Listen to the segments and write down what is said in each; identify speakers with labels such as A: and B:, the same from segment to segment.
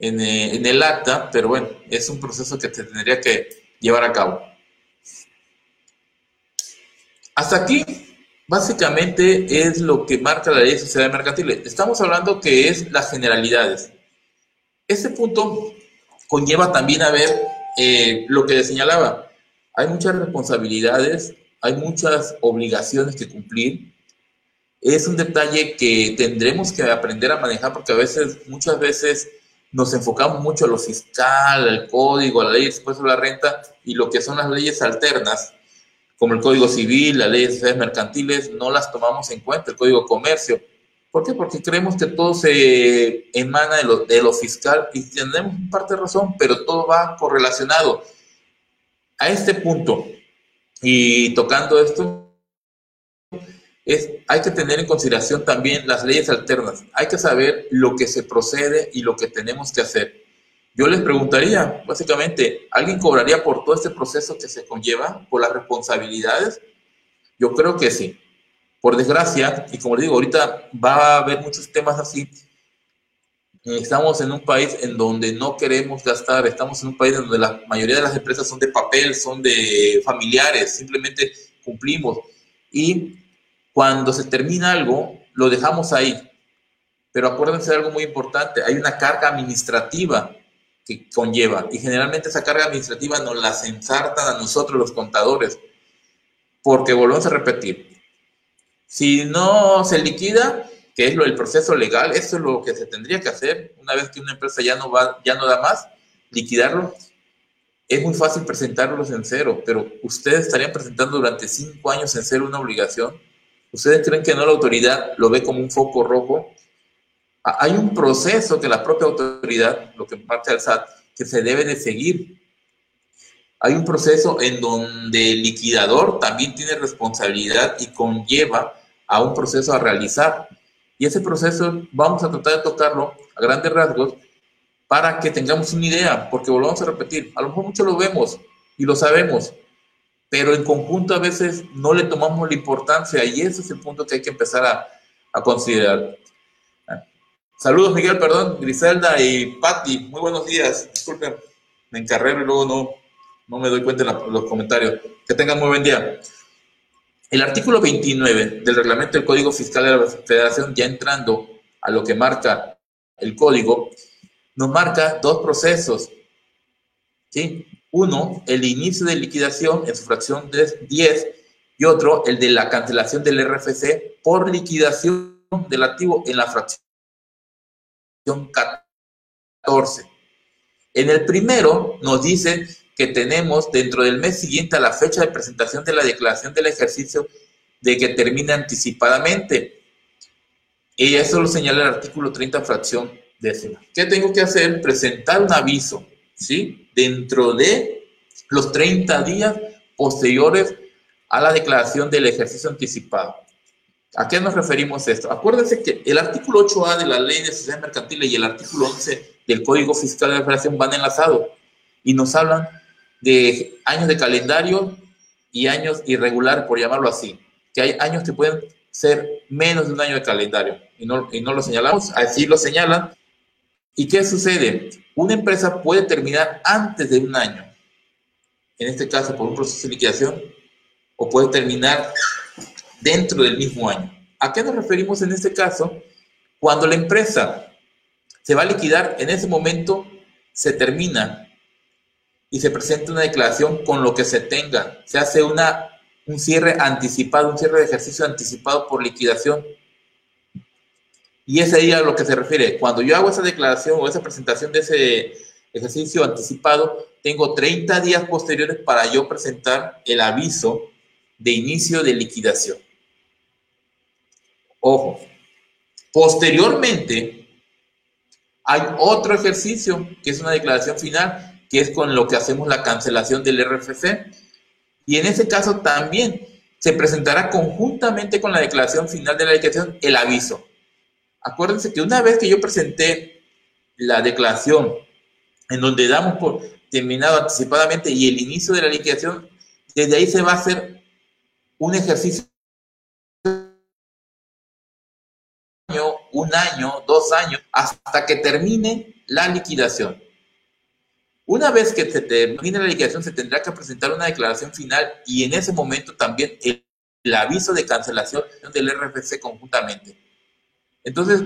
A: en, eh, en el acta, pero bueno, es un proceso que se tendría que llevar a cabo. Hasta aquí, básicamente, es lo que marca la ley de sociedades mercantiles. Estamos hablando que es las generalidades. Este punto conlleva también a ver eh, lo que señalaba. Hay muchas responsabilidades, hay muchas obligaciones que cumplir. Es un detalle que tendremos que aprender a manejar porque a veces, muchas veces, nos enfocamos mucho a lo fiscal, al código, a la ley de impuesto a la renta y lo que son las leyes alternas, como el Código Civil, la ley de sociedades mercantiles, no las tomamos en cuenta, el Código Comercio. ¿Por qué? Porque creemos que todo se emana de lo, de lo fiscal y tenemos parte de razón, pero todo va correlacionado. A este punto, y tocando esto, hay que tener en consideración también las leyes alternas. Hay que saber lo que se procede y lo que tenemos que hacer. Yo les preguntaría, básicamente, ¿alguien cobraría por todo este proceso que se conlleva, por las responsabilidades? Yo creo que sí. Por desgracia, y como les digo, ahorita va a haber muchos temas así. Estamos en un país en donde no queremos gastar, estamos en un país donde la mayoría de las empresas son de papel, son de familiares, simplemente cumplimos. Y cuando se termina algo, lo dejamos ahí. Pero acuérdense de algo muy importante, hay una carga administrativa que conlleva y generalmente esa carga administrativa nos la ensartan a nosotros los contadores, porque volvemos a repetir, si no se liquida, que es lo del proceso legal, eso es lo que se tendría que hacer una vez que una empresa ya no va, ya no da más, liquidarlo. Es muy fácil presentarlos en cero, pero ustedes estarían presentando durante cinco años en cero una obligación ¿Ustedes creen que no la autoridad lo ve como un foco rojo? Hay un proceso que la propia autoridad, lo que parte al SAT, que se debe de seguir. Hay un proceso en donde el liquidador también tiene responsabilidad y conlleva a un proceso a realizar. Y ese proceso vamos a tratar de tocarlo a grandes rasgos para que tengamos una idea, porque volvamos a repetir, a lo mejor mucho lo vemos y lo sabemos, pero en conjunto a veces no le tomamos la importancia y ese es el punto que hay que empezar a, considerar. Saludos, Miguel, perdón, Griselda y Patti, muy buenos días. Disculpen, me encarrero y luego no, no me doy cuenta en los comentarios. Que tengan muy buen día. El artículo 29 del reglamento del Código Fiscal de la Federación, ya entrando a lo que marca el código, nos marca dos procesos. ¿sí? Uno, el inicio de liquidación en su fracción de 10 y otro, el de la cancelación del RFC por liquidación del activo en la fracción 14. En el primero nos dice que tenemos dentro del mes siguiente a la fecha de presentación de la declaración del ejercicio de que termine anticipadamente. Y eso lo señala el artículo 30, fracción décima. ¿Qué tengo que hacer? Presentar un aviso, ¿sí? Dentro de los 30 días posteriores a la declaración del ejercicio anticipado. ¿A qué nos referimos esto? Acuérdense que el artículo 8A de la Ley de Sociedades Mercantiles y el artículo 11 del Código Fiscal de la Federación van enlazados y nos hablan de años de calendario y años irregulares, por llamarlo así, que hay años que pueden ser menos de un año de calendario y no, y no lo señalamos, así lo señalan. ¿Y qué sucede? Una empresa puede terminar antes de un año, en este caso por un proceso de liquidación, o puede terminar dentro del mismo año. ¿A qué nos referimos en este caso? Cuando la empresa se va a liquidar, en ese momento se termina y se presenta una declaración con lo que se tenga. Se hace una, un cierre anticipado, un cierre de ejercicio anticipado por liquidación y ese día a lo que se refiere, cuando yo hago esa declaración o esa presentación de ese ejercicio anticipado, tengo 30 días posteriores para yo presentar el aviso de inicio de liquidación. Ojo, posteriormente hay otro ejercicio que es una declaración final, que es con lo que hacemos la cancelación del RFC. Y en ese caso también se presentará conjuntamente con la declaración final de la liquidación el aviso. Acuérdense que una vez que yo presenté la declaración en donde damos por terminado anticipadamente y el inicio de la liquidación, desde ahí se va a hacer un ejercicio un año, dos años, hasta que termine la liquidación. Una vez que se termine la liquidación, se tendrá que presentar una declaración final y en ese momento también el, aviso de cancelación del RFC conjuntamente. Entonces,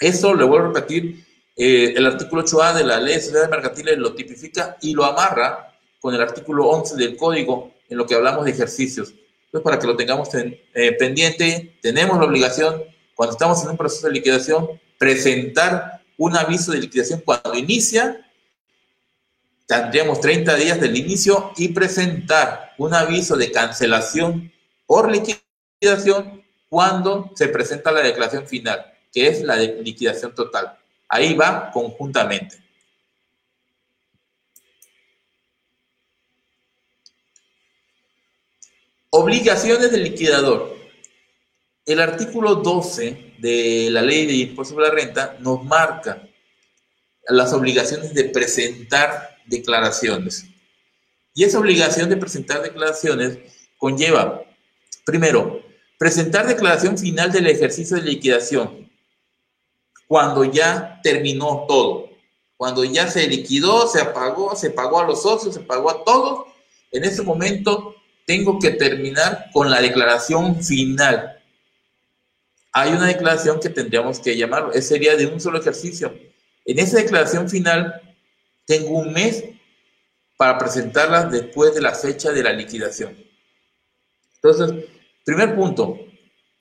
A: eso, le vuelvo a repetir, eh, el artículo 8A de la ley de sociedades mercantiles lo tipifica y lo amarra con el artículo 11 del código en lo que hablamos de ejercicios. Entonces, para que lo tengamos eh, pendiente, tenemos la obligación, cuando estamos en un proceso de liquidación, presentar un aviso de liquidación cuando inicia. Tendríamos 30 días del inicio y presentar un aviso de cancelación por liquidación cuando se presenta la declaración final, que es la de liquidación total. Ahí va conjuntamente. Obligaciones del liquidador. El artículo 12 de la ley de impuesto sobre la renta nos marca las obligaciones de presentar declaraciones. Y esa obligación de presentar declaraciones conlleva, primero, presentar declaración final del ejercicio de liquidación, cuando ya terminó todo, cuando ya se liquidó, se apagó, se pagó a los socios, se pagó a todos, en ese momento tengo que terminar con la declaración final. Hay una declaración que tendríamos que llamar, sería de un solo ejercicio. En esa declaración final tengo un mes para presentarla después de la fecha de la liquidación. Entonces, primer punto,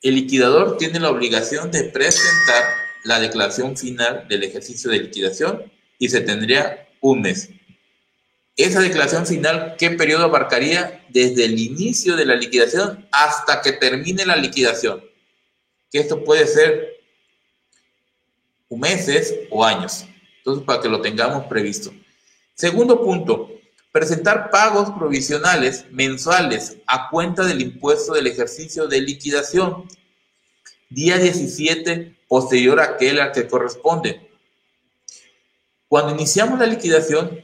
A: el liquidador tiene la obligación de presentar la declaración final del ejercicio de liquidación y se tendría un mes. Esa declaración final, ¿qué periodo abarcaría? Desde el inicio de la liquidación hasta que termine la liquidación. Que esto puede ser meses o años. Entonces, para que lo tengamos previsto. Segundo punto, presentar pagos provisionales mensuales a cuenta del impuesto del ejercicio de liquidación. Día 17 posterior a aquel al que corresponde. Cuando iniciamos la liquidación,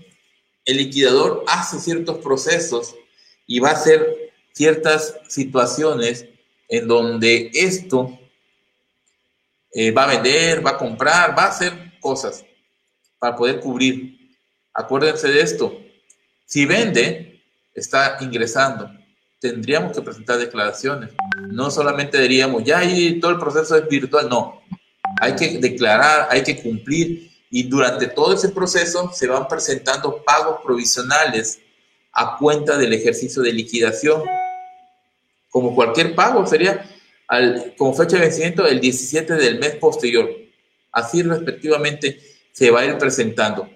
A: el liquidador hace ciertos procesos y va a hacer ciertas situaciones en donde esto eh, va a vender, va a comprar, va a hacer cosas para poder cubrir. Acuérdense de esto. Si vende, está ingresando. Tendríamos que presentar declaraciones. No solamente diríamos, ya ahí todo el proceso es virtual. No. Hay que declarar, hay que cumplir y durante todo ese proceso se van presentando pagos provisionales a cuenta del ejercicio de liquidación. Como cualquier pago, sería al, fecha de vencimiento el 17 del mes posterior. Así respectivamente se va a ir presentando.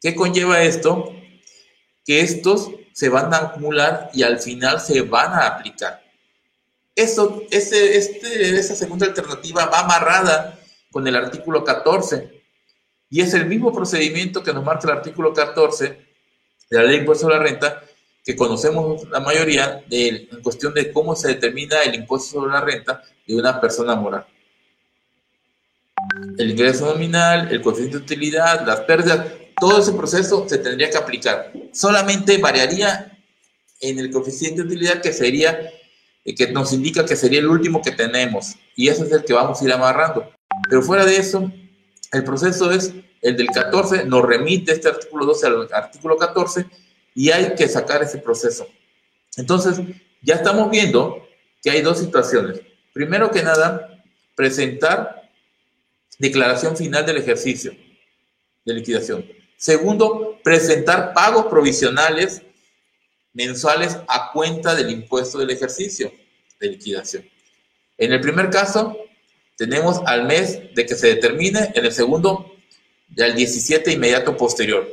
A: ¿Qué conlleva esto? Que estos se van a acumular y al final se van a aplicar. Este, esta segunda alternativa va amarrada con el artículo 14. Y es el mismo procedimiento que nos marca el artículo 14 de la ley de impuesto a la renta, que conocemos la mayoría de, en cuestión de cómo se determina el impuesto sobre la renta de una persona moral. El ingreso nominal, el coeficiente de utilidad, las pérdidas, todo ese proceso se tendría que aplicar. Solamente variaría en el coeficiente de utilidad que sería, eh, que nos indica que sería el último que tenemos. Y ese es el que vamos a ir amarrando. Pero fuera de eso, el proceso es el del 14, nos remite este artículo 12 al artículo 14 y hay que sacar ese proceso. Entonces, ya estamos viendo que hay dos situaciones. Primero que nada, presentar declaración final del ejercicio de liquidación. Segundo, presentar pagos provisionales mensuales a cuenta del impuesto del ejercicio de liquidación. En el primer caso, tenemos al mes de que se determine, en el segundo, al 17 inmediato posterior.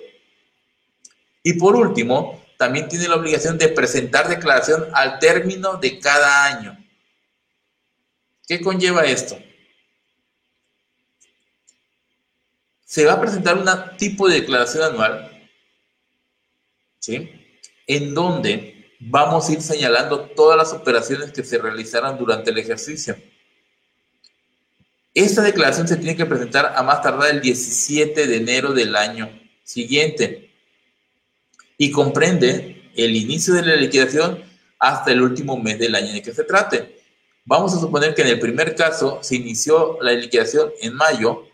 A: Y por último, también tiene la obligación de presentar declaración al término de cada año. ¿Qué conlleva esto? Se va a presentar un tipo de declaración anual, ¿sí? En donde vamos a ir señalando todas las operaciones que se realizaron durante el ejercicio. Esta declaración se tiene que presentar a más tardar el 17 de enero del año siguiente y comprende el inicio de la liquidación hasta el último mes del año de que se trate. Vamos a suponer que en el primer caso se inició la liquidación en mayo.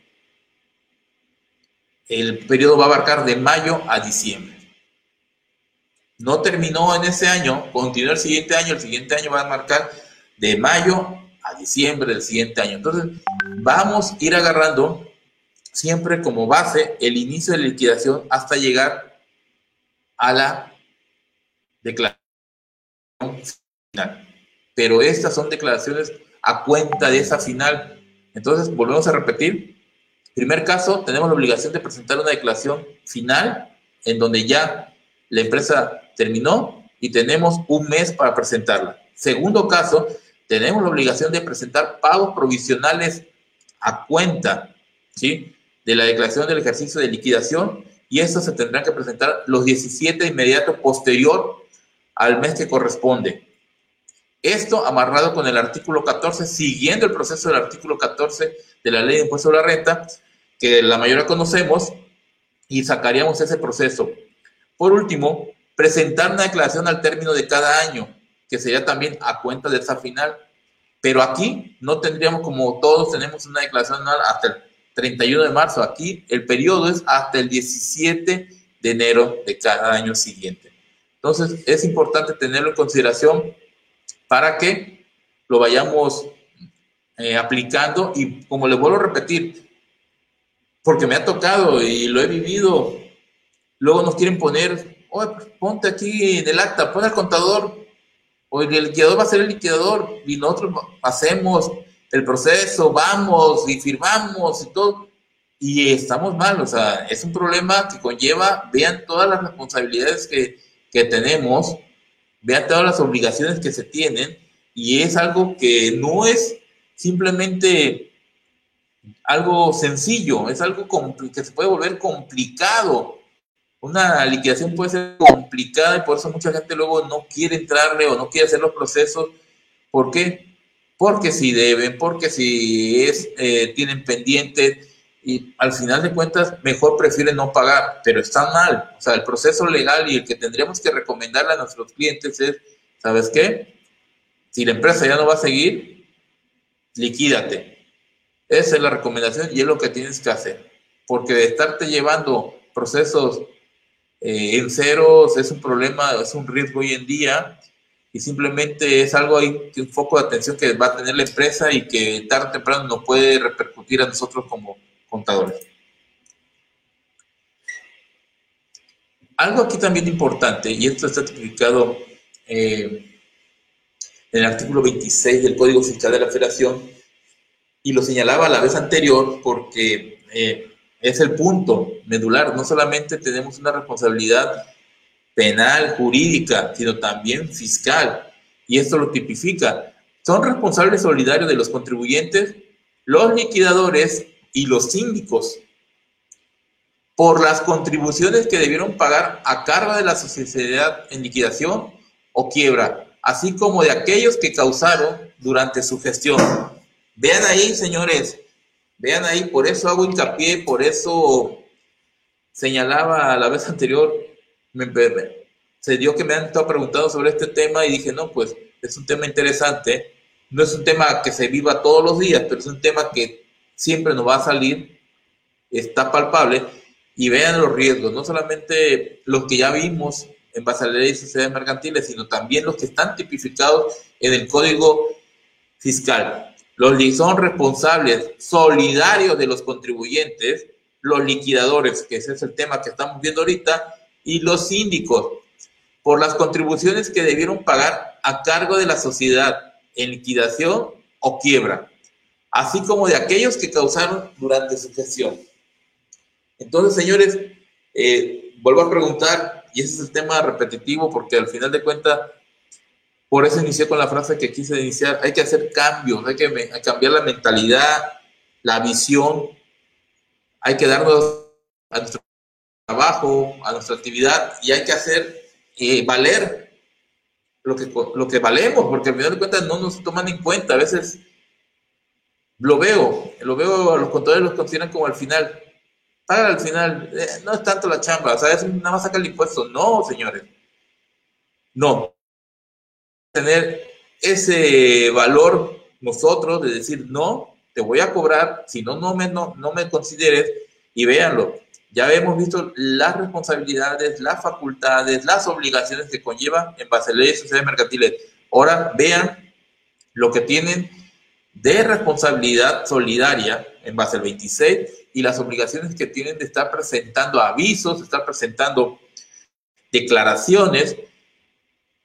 A: El periodo va a abarcar de mayo a diciembre. No terminó en ese año, continuó el siguiente año, el siguiente año va a marcar de mayo a diciembre del siguiente año. Entonces, vamos a ir agarrando siempre como base el inicio de liquidación hasta llegar a la declaración final. Pero estas son declaraciones a cuenta de esa final. Entonces, volvemos a repetir. Primer caso, tenemos la obligación de presentar una declaración final en donde ya la empresa terminó y tenemos un mes para presentarla. Segundo caso, tenemos la obligación de presentar pagos provisionales a cuenta, ¿sí? De la declaración del ejercicio de liquidación y eso se tendrán que presentar los 17 inmediatos posterior al mes que corresponde. Esto amarrado con el artículo 14, siguiendo el proceso del artículo 14 de la ley de impuesto a la renta, que la mayoría conocemos, y sacaríamos ese proceso. Por último, presentar una declaración al término de cada año, que sería también a cuenta de esa final. Pero aquí no tendríamos como todos tenemos una declaración anual hasta el 31 de marzo. Aquí el periodo es hasta el 17 de enero de cada año siguiente. Entonces es importante tenerlo en consideración para que lo vayamos eh, aplicando y como les vuelvo a repetir, porque me ha tocado y lo he vivido, luego nos quieren poner, oye, pues, ponte aquí en el acta, pon al contador o el liquidador va a ser el liquidador y nosotros hacemos el proceso, vamos y firmamos y todo, y estamos mal, o sea, es un problema que conlleva, vean todas las responsabilidades que, que tenemos, vean todas las obligaciones que se tienen, y es algo que no es simplemente algo sencillo, es algo que se puede volver complicado una liquidación puede ser complicada y por eso mucha gente luego no quiere entrarle o no quiere hacer los procesos. ¿Por qué? Porque si deben, porque si es, eh, tienen pendientes y al final de cuentas mejor prefieren no pagar, pero está mal. O sea, el proceso legal y el que tendríamos que recomendarle a nuestros clientes es, ¿sabes qué? Si la empresa ya no va a seguir, liquídate. Esa es la recomendación y es lo que tienes que hacer. Porque de estarte llevando procesos eh, en ceros es un problema, es un riesgo hoy en día y simplemente es algo ahí, un foco de atención que va a tener la empresa y que tarde o temprano nos puede repercutir a nosotros como contadores. Algo aquí también importante, y esto está tipificado eh, en el artículo 26 del Código Fiscal de la Federación, y lo señalaba la vez anterior porque eh, es el punto medular. No solamente tenemos una responsabilidad penal, jurídica, sino también fiscal. Y esto lo tipifica. Son responsables solidarios de los contribuyentes, los liquidadores y los síndicos por las contribuciones que debieron pagar a cargo de la sociedad en liquidación o quiebra, así como de aquellos que causaron durante su gestión. Vean ahí, señores, Vean ahí, por eso hago hincapié, por eso señalaba la vez anterior, me, se dio que me han estado preguntando sobre este tema y dije, no, pues es un tema interesante, no es un tema que se viva todos los días, pero es un tema que siempre nos va a salir, está palpable, y vean los riesgos, no solamente los que ya vimos en base a la ley de sociedades mercantiles, sino también los que están tipificados en el Código Fiscal. Los son responsables solidarios de los contribuyentes, los liquidadores, que ese es el tema que estamos viendo ahorita, y los síndicos, por las contribuciones que debieron pagar a cargo de la sociedad en liquidación o quiebra, así como de aquellos que causaron durante su gestión. Entonces, señores, eh, vuelvo a preguntar, y ese es el tema repetitivo, porque al final de cuentas por eso inicié con la frase que quise iniciar, hay que hacer cambios, hay que, cambiar la mentalidad, la visión, hay que darnos a nuestro trabajo, a nuestra actividad y hay que hacer eh, valer lo que, lo que valemos, porque al final de cuentas no nos toman en cuenta. A veces lo veo, lo veo, los contadores los consideran como al final. Para al final, eh, no es tanto la chamba, o sea, es nada más sacar el impuesto. No, señores. No, tener ese valor nosotros de decir, no, te voy a cobrar, si no, no me, no, no me consideres, y véanlo, ya hemos visto las responsabilidades, las facultades, las obligaciones que conlleva en base a leyes sociales mercantiles. Ahora vean lo que tienen de responsabilidad solidaria en base al 26 y las obligaciones que tienen de estar presentando avisos, de estar presentando declaraciones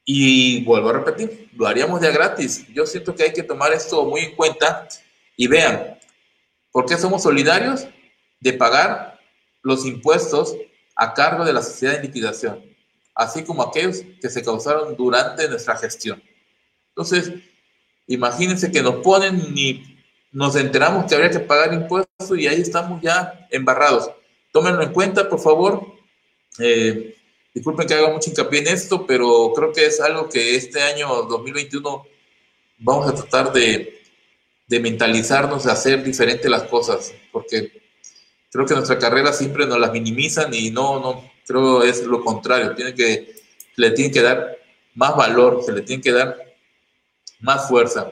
A: y vuelvo a repetir, lo haríamos de gratis. Yo siento que hay que tomar esto muy en cuenta y vean, ¿por qué somos solidarios? De pagar los impuestos a cargo de la sociedad de liquidación, así como aquellos que se causaron durante nuestra gestión. Entonces, imagínense que nos ponen y nos enteramos que habría que pagar impuestos y ahí estamos ya embarrados. Tómenlo en cuenta, por favor. Eh, Disculpen que haga mucho hincapié en esto, pero creo que es algo que este año 2021 vamos a tratar de, mentalizarnos, de hacer diferente las cosas, porque creo que nuestra carrera siempre nos las minimizan y no, no, creo es lo contrario, tiene que, le tienen que dar más valor, se le tiene que dar más fuerza.